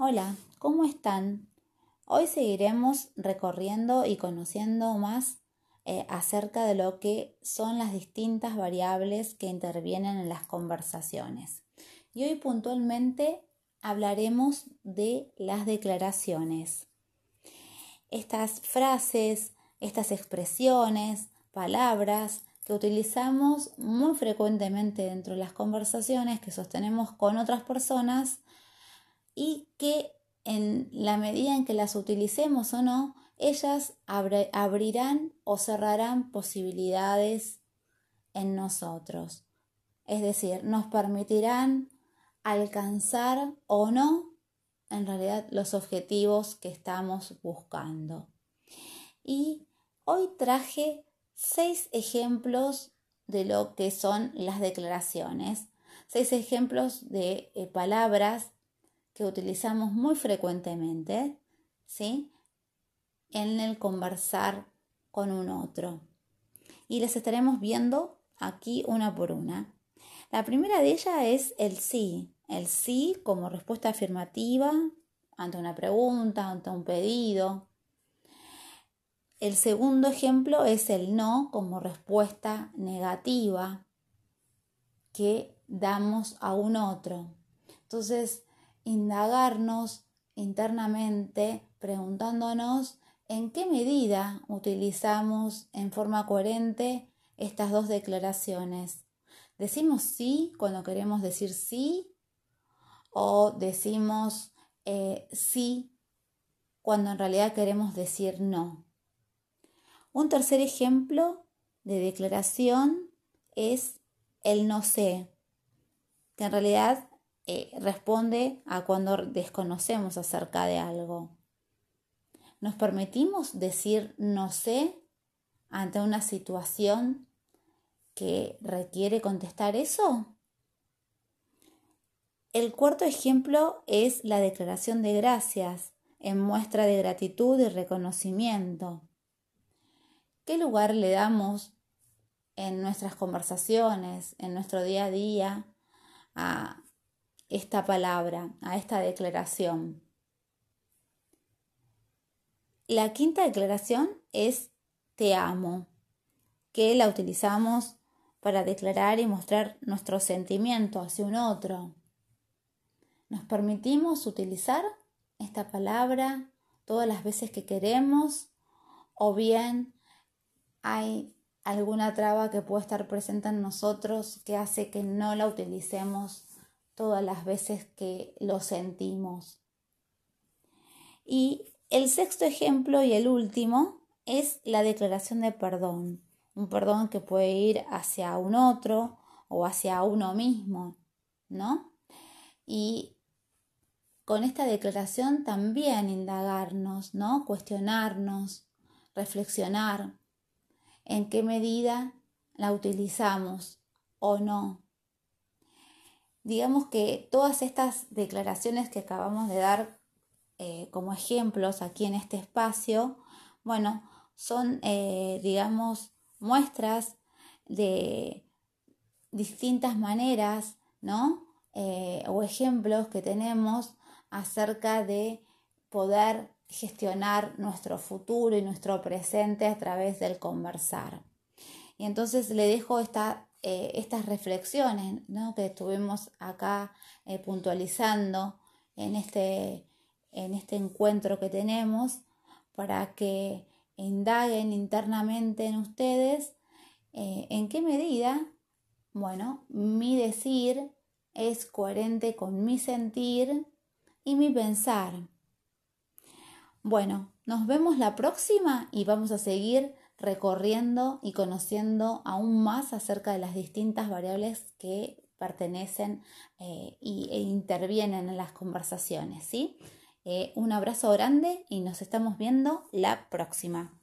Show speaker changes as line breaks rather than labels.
Hola, ¿cómo están? Hoy seguiremos recorriendo y conociendo más eh, acerca de lo que son las distintas variables que intervienen en las conversaciones. Y hoy puntualmente hablaremos de las declaraciones. Estas frases, estas expresiones, palabras que utilizamos muy frecuentemente dentro de las conversaciones que sostenemos con otras personas y que en la medida en que las utilicemos o no, ellas abrirán o cerrarán posibilidades en nosotros. Es decir, nos permitirán alcanzar o no en realidad los objetivos que estamos buscando. Y hoy traje seis ejemplos de lo que son las declaraciones, seis ejemplos de eh, palabras que utilizamos muy frecuentemente, ¿sí? En el conversar con un otro. Y les estaremos viendo aquí una por una. La primera de ellas es el sí. El sí como respuesta afirmativa ante una pregunta, ante un pedido, el segundo ejemplo es el no como respuesta negativa que damos a un otro. Entonces, indagarnos internamente preguntándonos en qué medida utilizamos en forma coherente estas dos declaraciones. ¿Decimos sí cuando queremos decir sí? ¿O decimos eh, sí cuando en realidad queremos decir no? Un tercer ejemplo de declaración es el no sé, que en realidad eh, responde a cuando desconocemos acerca de algo. ¿Nos permitimos decir no sé ante una situación que requiere contestar eso? El cuarto ejemplo es la declaración de gracias en muestra de gratitud y reconocimiento. ¿Qué lugar le damos en nuestras conversaciones, en nuestro día a día, a esta palabra, a esta declaración? La quinta declaración es te amo, que la utilizamos para declarar y mostrar nuestro sentimiento hacia un otro. Nos permitimos utilizar esta palabra todas las veces que queremos o bien hay alguna traba que puede estar presente en nosotros que hace que no la utilicemos todas las veces que lo sentimos. Y el sexto ejemplo y el último es la declaración de perdón, un perdón que puede ir hacia un otro o hacia uno mismo, ¿no? Y con esta declaración también indagarnos, ¿no? Cuestionarnos, reflexionar en qué medida la utilizamos o no. Digamos que todas estas declaraciones que acabamos de dar eh, como ejemplos aquí en este espacio, bueno, son, eh, digamos, muestras de distintas maneras, ¿no? Eh, o ejemplos que tenemos acerca de poder gestionar nuestro futuro y nuestro presente a través del conversar. Y entonces le dejo eh, estas reflexiones que estuvimos acá eh, puntualizando en este, en este encuentro que tenemos para que indaguen internamente en ustedes eh, en qué medida, bueno, mi decir es coherente con mi sentir y mi pensar. Bueno, nos vemos la próxima y vamos a seguir recorriendo y conociendo aún más acerca de las distintas variables que pertenecen eh, e intervienen en las conversaciones. ¿sí? Eh, un abrazo grande y nos estamos viendo la próxima.